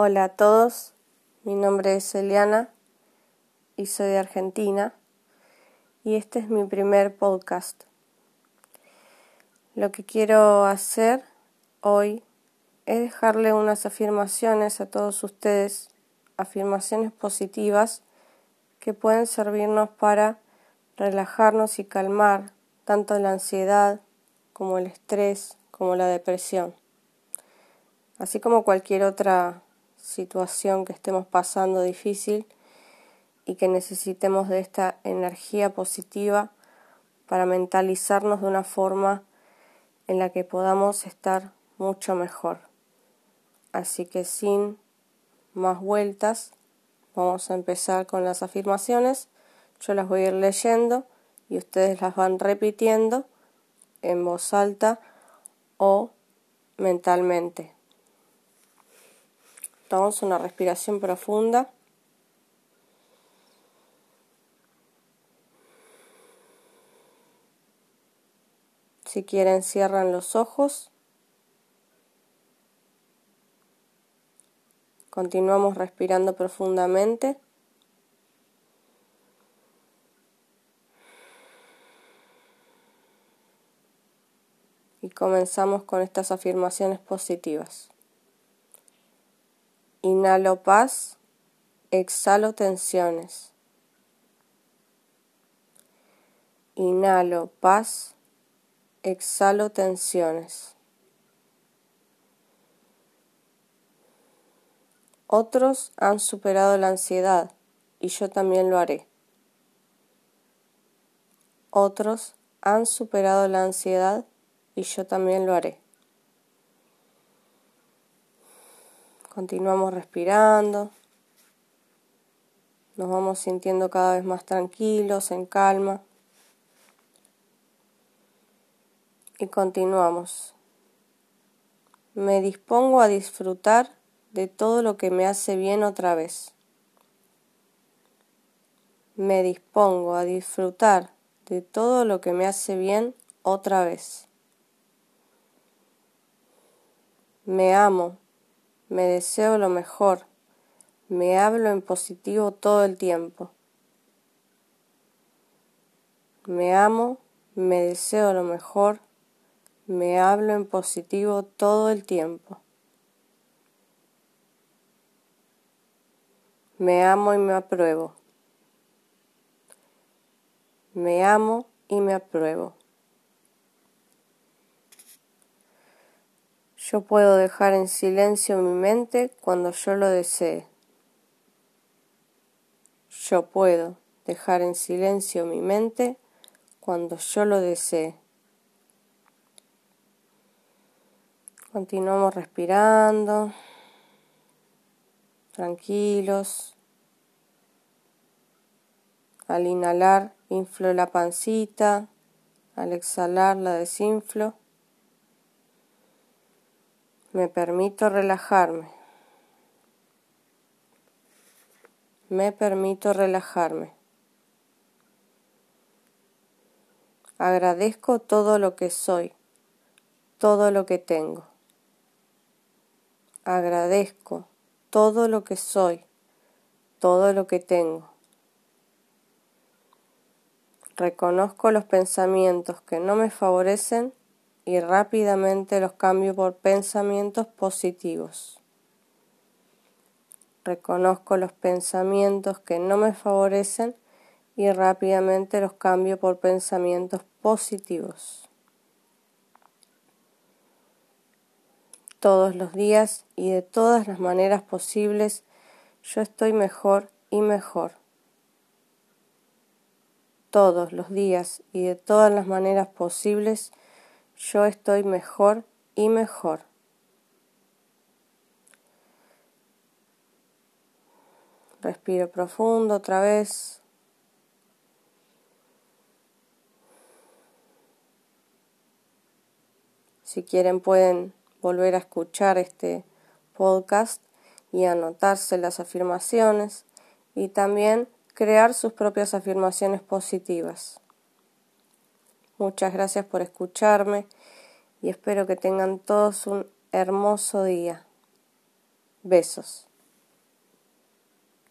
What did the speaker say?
Hola a todos, mi nombre es Eliana y soy de Argentina y este es mi primer podcast. Lo que quiero hacer hoy es dejarle unas afirmaciones a todos ustedes, afirmaciones positivas que pueden servirnos para relajarnos y calmar tanto la ansiedad como el estrés como la depresión, así como cualquier otra situación que estemos pasando difícil y que necesitemos de esta energía positiva para mentalizarnos de una forma en la que podamos estar mucho mejor. Así que sin más vueltas, vamos a empezar con las afirmaciones. Yo las voy a ir leyendo y ustedes las van repitiendo en voz alta o mentalmente. Tomamos una respiración profunda. Si quieren, cierran los ojos. Continuamos respirando profundamente. Y comenzamos con estas afirmaciones positivas. Inhalo paz, exhalo tensiones. Inhalo paz, exhalo tensiones. Otros han superado la ansiedad y yo también lo haré. Otros han superado la ansiedad y yo también lo haré. Continuamos respirando. Nos vamos sintiendo cada vez más tranquilos, en calma. Y continuamos. Me dispongo a disfrutar de todo lo que me hace bien otra vez. Me dispongo a disfrutar de todo lo que me hace bien otra vez. Me amo me deseo lo mejor, me hablo en positivo todo el tiempo. Me amo, me deseo lo mejor, me hablo en positivo todo el tiempo. Me amo y me apruebo. Me amo y me apruebo. Yo puedo dejar en silencio mi mente cuando yo lo desee. Yo puedo dejar en silencio mi mente cuando yo lo desee. Continuamos respirando, tranquilos. Al inhalar, inflo la pancita, al exhalar, la desinflo. Me permito relajarme. Me permito relajarme. Agradezco todo lo que soy, todo lo que tengo. Agradezco todo lo que soy, todo lo que tengo. Reconozco los pensamientos que no me favorecen y rápidamente los cambio por pensamientos positivos. Reconozco los pensamientos que no me favorecen y rápidamente los cambio por pensamientos positivos. Todos los días y de todas las maneras posibles yo estoy mejor y mejor. Todos los días y de todas las maneras posibles yo estoy mejor y mejor. Respiro profundo otra vez. Si quieren pueden volver a escuchar este podcast y anotarse las afirmaciones y también crear sus propias afirmaciones positivas. Muchas gracias por escucharme y espero que tengan todos un hermoso día. Besos.